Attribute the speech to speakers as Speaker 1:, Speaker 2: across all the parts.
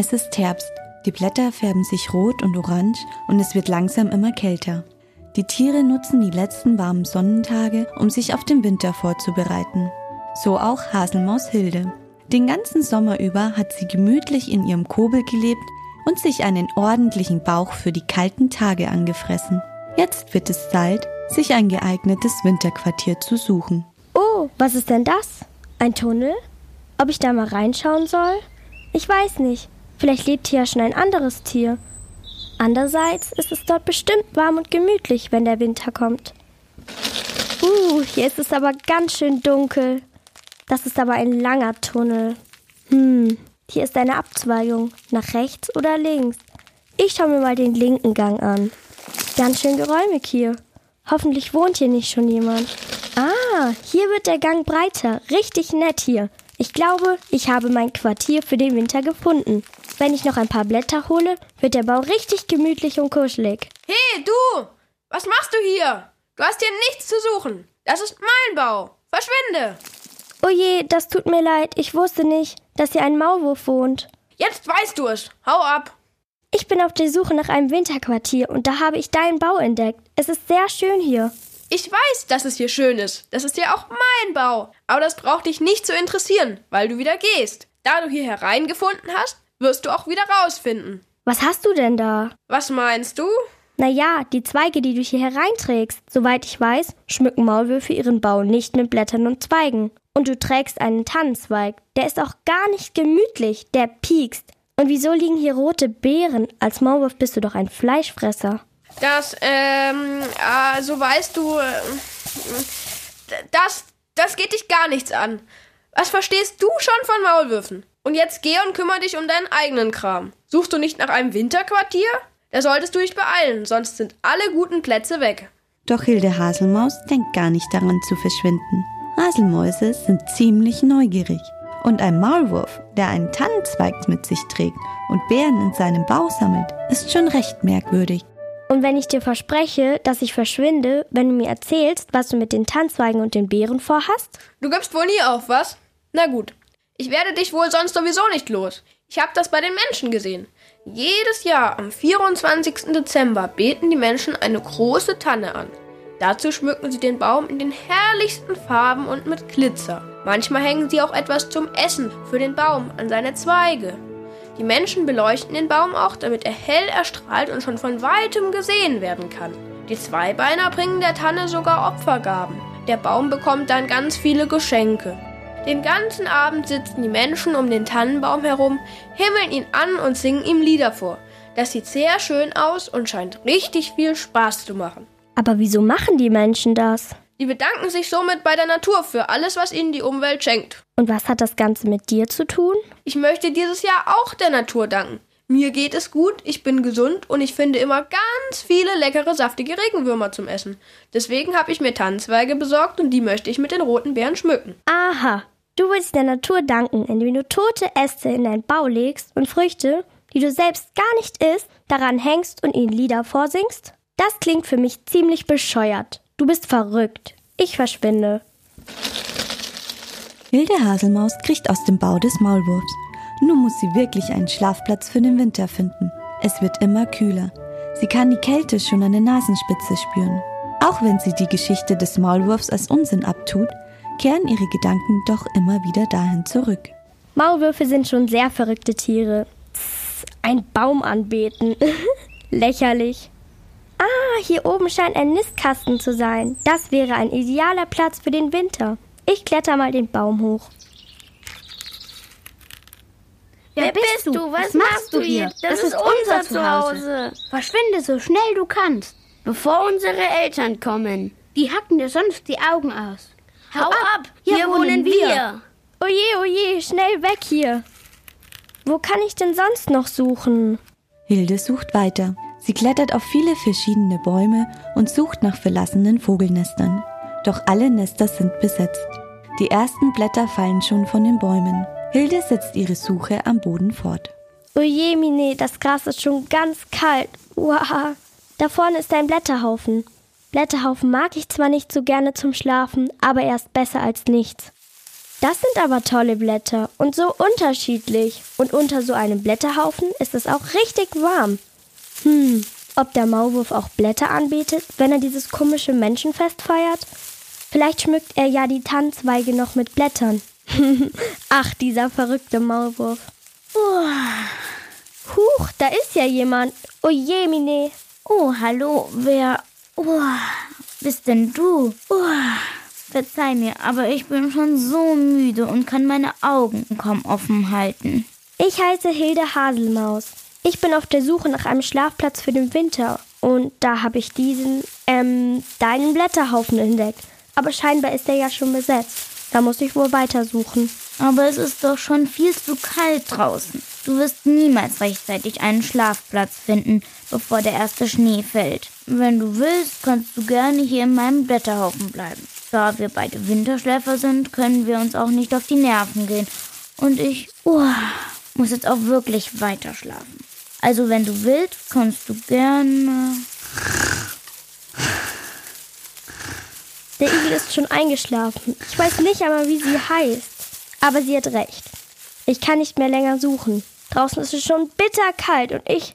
Speaker 1: Es ist Herbst. Die Blätter färben sich rot und orange und es wird langsam immer kälter. Die Tiere nutzen die letzten warmen Sonnentage, um sich auf den Winter vorzubereiten. So auch Haselmaus Hilde. Den ganzen Sommer über hat sie gemütlich in ihrem Kobel gelebt und sich einen ordentlichen Bauch für die kalten Tage angefressen. Jetzt wird es Zeit, sich ein geeignetes Winterquartier zu suchen.
Speaker 2: Oh, was ist denn das? Ein Tunnel? Ob ich da mal reinschauen soll? Ich weiß nicht. Vielleicht lebt hier ja schon ein anderes Tier. Andererseits ist es dort bestimmt warm und gemütlich, wenn der Winter kommt. Uh, hier ist es aber ganz schön dunkel. Das ist aber ein langer Tunnel. Hm, hier ist eine Abzweigung. Nach rechts oder links? Ich schaue mir mal den linken Gang an. Ganz schön geräumig hier. Hoffentlich wohnt hier nicht schon jemand. Ah, hier wird der Gang breiter. Richtig nett hier. Ich glaube, ich habe mein Quartier für den Winter gefunden. Wenn ich noch ein paar Blätter hole, wird der Bau richtig gemütlich und kuschelig.
Speaker 3: Hey, du! Was machst du hier? Du hast hier nichts zu suchen. Das ist mein Bau. Verschwinde!
Speaker 2: Oh je, das tut mir leid. Ich wusste nicht, dass hier ein Maulwurf wohnt.
Speaker 3: Jetzt weißt du es. Hau ab!
Speaker 2: Ich bin auf der Suche nach einem Winterquartier und da habe ich deinen Bau entdeckt. Es ist sehr schön hier.
Speaker 3: Ich weiß, dass es hier schön ist. Das ist ja auch mein Bau. Aber das braucht dich nicht zu interessieren, weil du wieder gehst. Da du hier hereingefunden hast, wirst du auch wieder rausfinden.
Speaker 2: Was hast du denn da?
Speaker 3: Was meinst du?
Speaker 2: Naja, die Zweige, die du hier hereinträgst. Soweit ich weiß, schmücken Maulwürfe ihren Bau nicht mit Blättern und Zweigen. Und du trägst einen Tannenzweig. Der ist auch gar nicht gemütlich. Der piekst. Und wieso liegen hier rote Beeren? Als Maulwurf bist du doch ein Fleischfresser.
Speaker 3: Das, ähm, also weißt du, äh, das, das geht dich gar nichts an. Was verstehst du schon von Maulwürfen? Und jetzt geh und kümmere dich um deinen eigenen Kram. Suchst du nicht nach einem Winterquartier? Da solltest du dich beeilen, sonst sind alle guten Plätze weg.
Speaker 1: Doch Hilde Haselmaus denkt gar nicht daran zu verschwinden. Haselmäuse sind ziemlich neugierig. Und ein Maulwurf, der einen Tannenzweig mit sich trägt und Beeren in seinem Bau sammelt, ist schon recht merkwürdig.
Speaker 2: Und wenn ich dir verspreche, dass ich verschwinde, wenn du mir erzählst, was du mit den Tanzzweigen und den Beeren vorhast?
Speaker 3: Du gibst wohl nie auf, was? Na gut. Ich werde dich wohl sonst sowieso nicht los. Ich habe das bei den Menschen gesehen. Jedes Jahr am 24. Dezember beten die Menschen eine große Tanne an. Dazu schmücken sie den Baum in den herrlichsten Farben und mit Glitzer. Manchmal hängen sie auch etwas zum Essen für den Baum an seine Zweige. Die Menschen beleuchten den Baum auch, damit er hell erstrahlt und schon von weitem gesehen werden kann. Die Zweibeiner bringen der Tanne sogar Opfergaben. Der Baum bekommt dann ganz viele Geschenke. Den ganzen Abend sitzen die Menschen um den Tannenbaum herum, himmeln ihn an und singen ihm Lieder vor. Das sieht sehr schön aus und scheint richtig viel Spaß zu machen.
Speaker 2: Aber wieso machen die Menschen das?
Speaker 3: Die bedanken sich somit bei der Natur für alles, was ihnen die Umwelt schenkt.
Speaker 2: Und was hat das Ganze mit dir zu tun?
Speaker 3: Ich möchte dieses Jahr auch der Natur danken. Mir geht es gut, ich bin gesund und ich finde immer ganz viele leckere, saftige Regenwürmer zum Essen. Deswegen habe ich mir Tannenzweige besorgt und die möchte ich mit den roten Beeren schmücken.
Speaker 2: Aha, du willst der Natur danken, indem du tote Äste in deinen Bau legst und Früchte, die du selbst gar nicht isst, daran hängst und ihnen Lieder vorsingst? Das klingt für mich ziemlich bescheuert. Du bist verrückt. Ich verschwinde.
Speaker 1: Wilde Haselmaus kriecht aus dem Bau des Maulwurfs. Nun muss sie wirklich einen Schlafplatz für den Winter finden. Es wird immer kühler. Sie kann die Kälte schon an der Nasenspitze spüren. Auch wenn sie die Geschichte des Maulwurfs als Unsinn abtut, kehren ihre Gedanken doch immer wieder dahin zurück.
Speaker 2: Maulwürfe sind schon sehr verrückte Tiere. Psst, ein Baum anbeten. Lächerlich. Ah, hier oben scheint ein Nistkasten zu sein. Das wäre ein idealer Platz für den Winter. Ich kletter mal den Baum hoch.
Speaker 4: Wer bist du? Was machst du hier? Das ist unser Zuhause.
Speaker 5: Verschwinde so schnell du kannst,
Speaker 4: bevor unsere Eltern kommen.
Speaker 5: Die hacken dir sonst die Augen aus.
Speaker 4: Hau ab, hier wohnen wir.
Speaker 2: Oje, oje, schnell weg hier. Wo kann ich denn sonst noch suchen?
Speaker 1: Hilde sucht weiter. Sie klettert auf viele verschiedene Bäume und sucht nach verlassenen Vogelnestern. Doch alle Nester sind besetzt. Die ersten Blätter fallen schon von den Bäumen. Hilde setzt ihre Suche am Boden fort.
Speaker 2: Oje, Mine, das Gras ist schon ganz kalt. Uah. Da vorne ist ein Blätterhaufen. Blätterhaufen mag ich zwar nicht so gerne zum Schlafen, aber er ist besser als nichts. Das sind aber tolle Blätter und so unterschiedlich. Und unter so einem Blätterhaufen ist es auch richtig warm. Hm, ob der Maulwurf auch Blätter anbietet, wenn er dieses komische Menschenfest feiert? Vielleicht schmückt er ja die Tannenzweige noch mit Blättern. Ach, dieser verrückte Maulwurf. Uh. Huch, da ist ja jemand. Oh je, Mine.
Speaker 4: Oh, hallo, wer. Oh, bist denn du? Oh, verzeih mir, aber ich bin schon so müde und kann meine Augen kaum offen halten.
Speaker 2: Ich heiße Hilde Haselmaus. Ich bin auf der Suche nach einem Schlafplatz für den Winter und da habe ich diesen, ähm, deinen Blätterhaufen entdeckt. Aber scheinbar ist er ja schon besetzt. Da muss ich wohl weitersuchen.
Speaker 4: Aber es ist doch schon viel zu kalt draußen. Du wirst niemals rechtzeitig einen Schlafplatz finden, bevor der erste Schnee fällt. Wenn du willst, kannst du gerne hier in meinem Blätterhaufen bleiben. Da wir beide Winterschläfer sind, können wir uns auch nicht auf die Nerven gehen. Und ich oh, muss jetzt auch wirklich weiter schlafen. Also wenn du willst, kannst du gerne.
Speaker 2: Der Igel ist schon eingeschlafen. Ich weiß nicht einmal, wie sie heißt. Aber sie hat recht. Ich kann nicht mehr länger suchen. Draußen ist es schon bitterkalt und ich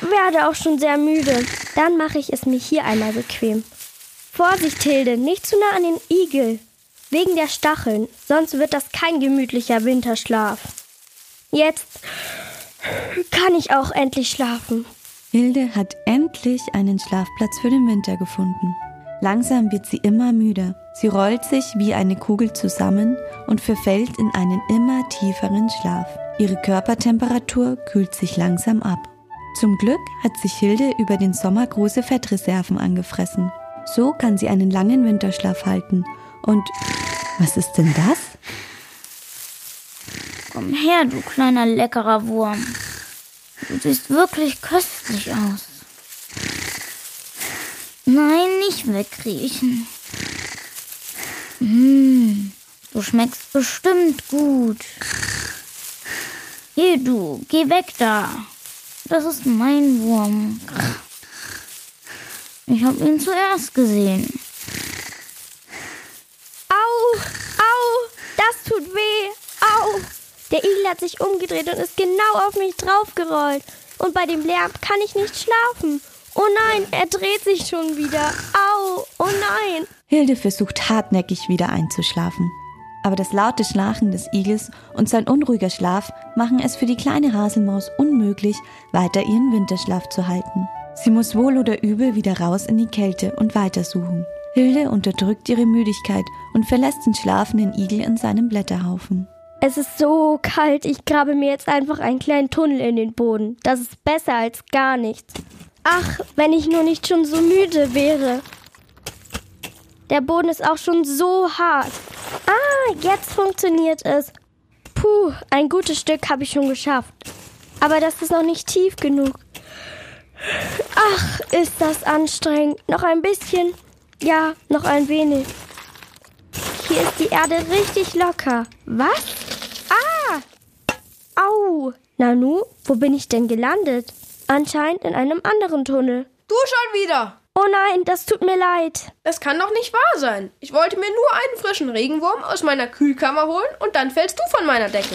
Speaker 2: werde auch schon sehr müde. Dann mache ich es mir hier einmal bequem. Vorsicht, Hilde, nicht zu nah an den Igel. Wegen der Stacheln, sonst wird das kein gemütlicher Winterschlaf. Jetzt kann ich auch endlich schlafen.
Speaker 1: Hilde hat endlich einen Schlafplatz für den Winter gefunden. Langsam wird sie immer müder. Sie rollt sich wie eine Kugel zusammen und verfällt in einen immer tieferen Schlaf. Ihre Körpertemperatur kühlt sich langsam ab. Zum Glück hat sich Hilde über den Sommer große Fettreserven angefressen. So kann sie einen langen Winterschlaf halten. Und was ist denn das?
Speaker 4: Komm her, du kleiner leckerer Wurm. Du siehst wirklich köstlich aus. Nein, nicht wegriechen. Mmh, du schmeckst bestimmt gut. Hier, du, geh weg da. Das ist mein Wurm. Ich habe ihn zuerst gesehen.
Speaker 2: Au, au, das tut weh. Au. Der Igel hat sich umgedreht und ist genau auf mich draufgerollt. Und bei dem Lärm kann ich nicht schlafen. Oh nein, er dreht sich schon wieder. Au, oh nein.
Speaker 1: Hilde versucht hartnäckig wieder einzuschlafen. Aber das laute Schlachen des Igels und sein unruhiger Schlaf machen es für die kleine Haselmaus unmöglich, weiter ihren Winterschlaf zu halten. Sie muss wohl oder übel wieder raus in die Kälte und weitersuchen. Hilde unterdrückt ihre Müdigkeit und verlässt den schlafenden Igel in seinem Blätterhaufen.
Speaker 2: Es ist so kalt, ich grabe mir jetzt einfach einen kleinen Tunnel in den Boden. Das ist besser als gar nichts. Ach, wenn ich nur nicht schon so müde wäre. Der Boden ist auch schon so hart. Ah, jetzt funktioniert es. Puh, ein gutes Stück habe ich schon geschafft. Aber das ist noch nicht tief genug. Ach, ist das anstrengend. Noch ein bisschen. Ja, noch ein wenig. Hier ist die Erde richtig locker. Was? Ah! Au! Nanu, wo bin ich denn gelandet? Anscheinend in einem anderen Tunnel.
Speaker 3: Du schon wieder!
Speaker 2: Oh nein, das tut mir leid.
Speaker 3: Das kann doch nicht wahr sein. Ich wollte mir nur einen frischen Regenwurm aus meiner Kühlkammer holen und dann fällst du von meiner Decke.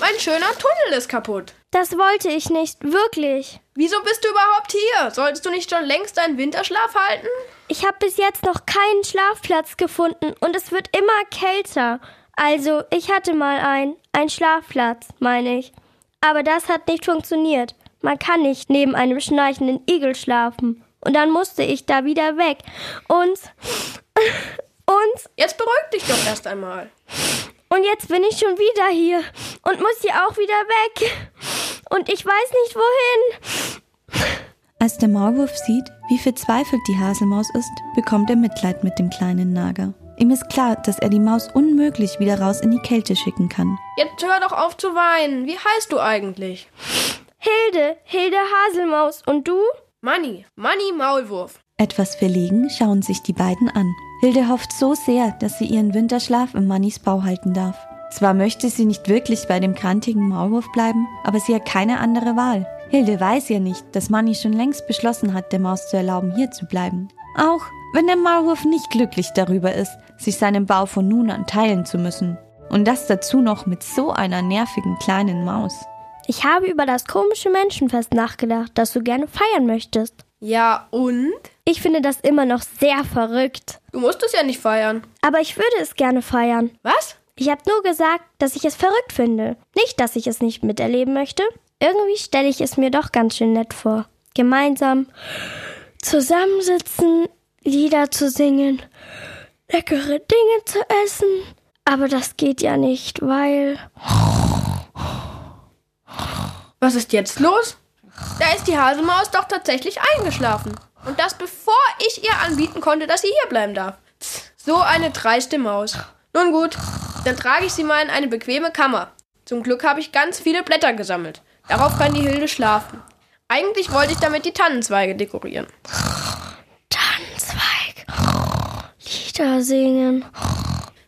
Speaker 3: Mein schöner Tunnel ist kaputt.
Speaker 2: Das wollte ich nicht, wirklich.
Speaker 3: Wieso bist du überhaupt hier? Solltest du nicht schon längst deinen Winterschlaf halten?
Speaker 2: Ich habe bis jetzt noch keinen Schlafplatz gefunden und es wird immer kälter. Also, ich hatte mal einen, einen Schlafplatz, meine ich. Aber das hat nicht funktioniert. Man kann nicht neben einem schnarchenden Igel schlafen. Und dann musste ich da wieder weg. Und. Und.
Speaker 3: Jetzt beruhig dich doch erst einmal.
Speaker 2: Und jetzt bin ich schon wieder hier und muss hier auch wieder weg. Und ich weiß nicht wohin.
Speaker 1: Als der Maulwurf sieht, wie verzweifelt die Haselmaus ist, bekommt er Mitleid mit dem kleinen Nager. Ihm ist klar, dass er die Maus unmöglich wieder raus in die Kälte schicken kann.
Speaker 3: Jetzt hör doch auf zu weinen. Wie heißt du eigentlich?
Speaker 2: Hilde, Hilde Haselmaus. Und du?
Speaker 3: Manni, Manni Maulwurf.
Speaker 1: Etwas verlegen schauen sich die beiden an. Hilde hofft so sehr, dass sie ihren Winterschlaf im Mannis Bau halten darf. Zwar möchte sie nicht wirklich bei dem krantigen Maulwurf bleiben, aber sie hat keine andere Wahl. Hilde weiß ja nicht, dass Manni schon längst beschlossen hat, der Maus zu erlauben, hier zu bleiben. Auch wenn der Maulwurf nicht glücklich darüber ist, sich seinen Bau von nun an teilen zu müssen. Und das dazu noch mit so einer nervigen kleinen Maus.
Speaker 2: Ich habe über das komische Menschenfest nachgedacht, das du gerne feiern möchtest.
Speaker 3: Ja, und?
Speaker 2: Ich finde das immer noch sehr verrückt.
Speaker 3: Du musst es ja nicht feiern.
Speaker 2: Aber ich würde es gerne feiern.
Speaker 3: Was?
Speaker 2: Ich habe nur gesagt, dass ich es verrückt finde. Nicht, dass ich es nicht miterleben möchte. Irgendwie stelle ich es mir doch ganz schön nett vor. Gemeinsam zusammensitzen, Lieder zu singen, leckere Dinge zu essen. Aber das geht ja nicht, weil.
Speaker 3: Was ist jetzt los? Da ist die Hasemaus doch tatsächlich eingeschlafen. Und das bevor ich ihr anbieten konnte, dass sie hier bleiben darf. So eine dreiste Maus. Nun gut, dann trage ich sie mal in eine bequeme Kammer. Zum Glück habe ich ganz viele Blätter gesammelt. Darauf kann die Hilde schlafen. Eigentlich wollte ich damit die Tannenzweige dekorieren.
Speaker 2: Tannenzweig. Lieder singen.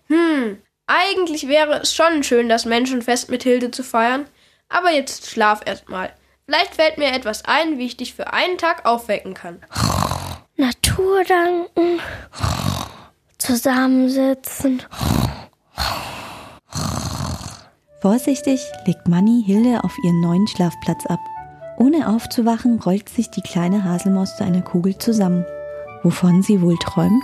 Speaker 3: Hm, eigentlich wäre es schon schön, das Menschenfest mit Hilde zu feiern. Aber jetzt schlaf erst mal. Vielleicht fällt mir etwas ein, wie ich dich für einen Tag aufwecken kann.
Speaker 2: Natur danken. Zusammensitzen.
Speaker 1: Vorsichtig legt Manni Hilde auf ihren neuen Schlafplatz ab. Ohne aufzuwachen, rollt sich die kleine Haselmaus zu einer Kugel zusammen. Wovon sie wohl träumt?